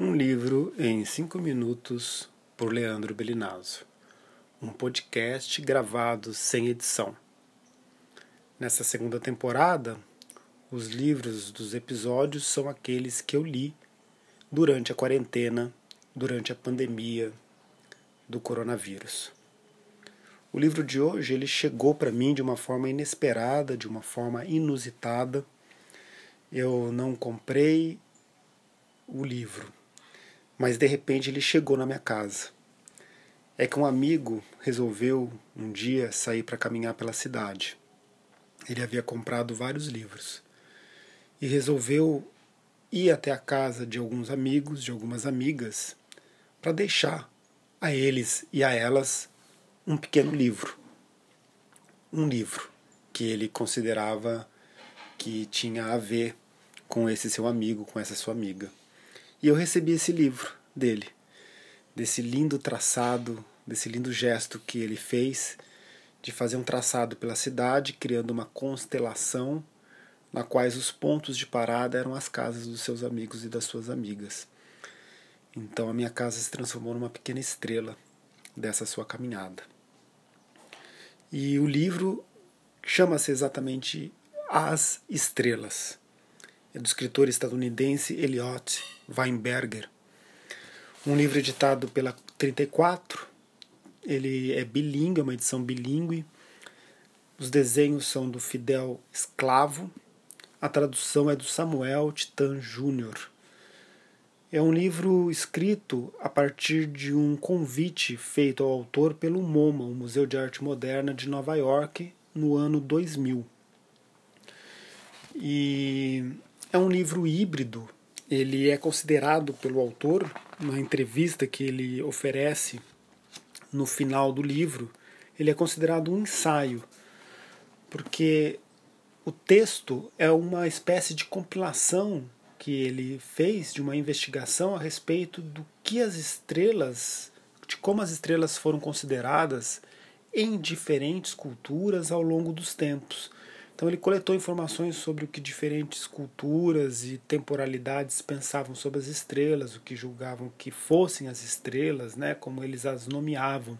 Um livro em cinco minutos por Leandro Belinazzo. Um podcast gravado sem edição. Nessa segunda temporada, os livros dos episódios são aqueles que eu li durante a quarentena, durante a pandemia do coronavírus. O livro de hoje ele chegou para mim de uma forma inesperada, de uma forma inusitada. Eu não comprei o livro, mas de repente ele chegou na minha casa. É que um amigo resolveu um dia sair para caminhar pela cidade. Ele havia comprado vários livros e resolveu ir até a casa de alguns amigos, de algumas amigas, para deixar a eles e a elas um pequeno livro. Um livro que ele considerava que tinha a ver com esse seu amigo, com essa sua amiga. E eu recebi esse livro dele, desse lindo traçado, desse lindo gesto que ele fez de fazer um traçado pela cidade, criando uma constelação na quais os pontos de parada eram as casas dos seus amigos e das suas amigas. Então a minha casa se transformou numa pequena estrela dessa sua caminhada. E o livro chama-se exatamente As Estrelas. É do escritor estadunidense Eliot Weinberger. Um livro editado pela 34. Ele é bilíngue, é uma edição bilíngue. Os desenhos são do Fidel Esclavo. A tradução é do Samuel Titan Júnior. É um livro escrito a partir de um convite feito ao autor pelo MoMA, o Museu de Arte Moderna de Nova York, no ano 2000. E é um livro híbrido. Ele é considerado pelo autor, na entrevista que ele oferece no final do livro, ele é considerado um ensaio, porque o texto é uma espécie de compilação que ele fez de uma investigação a respeito do que as estrelas, de como as estrelas foram consideradas em diferentes culturas ao longo dos tempos. Então ele coletou informações sobre o que diferentes culturas e temporalidades pensavam sobre as estrelas, o que julgavam que fossem as estrelas, né, como eles as nomeavam.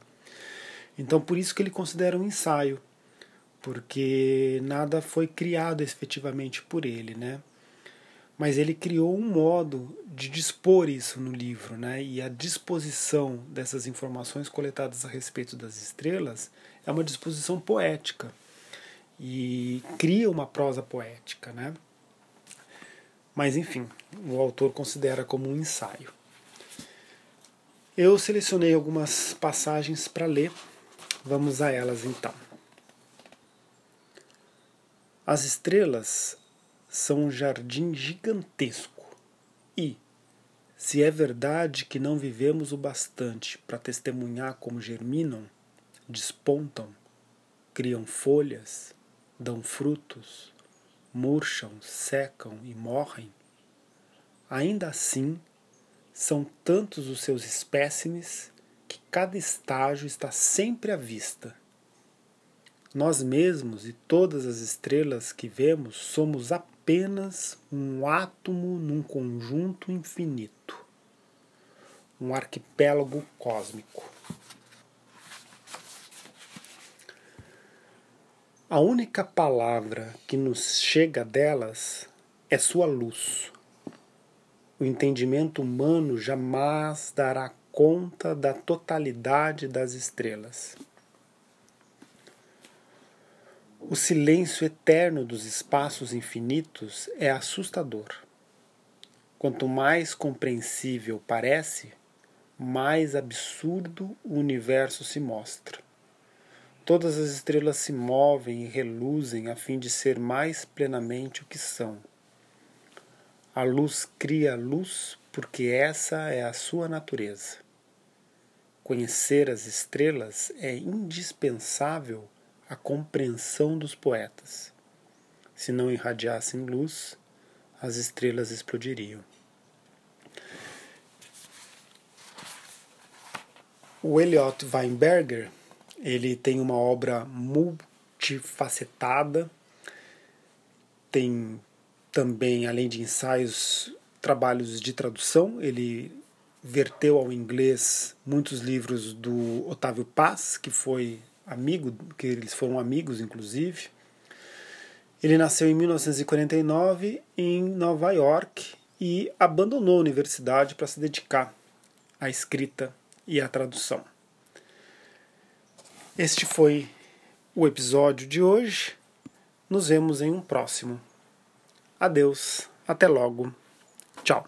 Então por isso que ele considera um ensaio, porque nada foi criado efetivamente por ele, né? mas ele criou um modo de dispor isso no livro, né? E a disposição dessas informações coletadas a respeito das estrelas é uma disposição poética e cria uma prosa poética, né? Mas enfim, o autor considera como um ensaio. Eu selecionei algumas passagens para ler. Vamos a elas então. As estrelas são um jardim gigantesco. E, se é verdade que não vivemos o bastante para testemunhar como germinam, despontam, criam folhas, dão frutos, murcham, secam e morrem, ainda assim são tantos os seus espécimes que cada estágio está sempre à vista nós mesmos e todas as estrelas que vemos somos apenas um átomo num conjunto infinito, um arquipélago cósmico. A única palavra que nos chega delas é sua luz. O entendimento humano jamais dará conta da totalidade das estrelas. O silêncio eterno dos espaços infinitos é assustador. Quanto mais compreensível parece, mais absurdo o universo se mostra. Todas as estrelas se movem e reluzem a fim de ser mais plenamente o que são. A luz cria a luz porque essa é a sua natureza. Conhecer as estrelas é indispensável a compreensão dos poetas. Se não irradiassem luz, as estrelas explodiriam. O Eliot Weinberger ele tem uma obra multifacetada, tem também, além de ensaios, trabalhos de tradução. Ele verteu ao inglês muitos livros do Otávio Paz, que foi amigo, que eles foram amigos, inclusive. Ele nasceu em 1949 em Nova York e abandonou a universidade para se dedicar à escrita e à tradução. Este foi o episódio de hoje. Nos vemos em um próximo. Adeus, até logo. Tchau.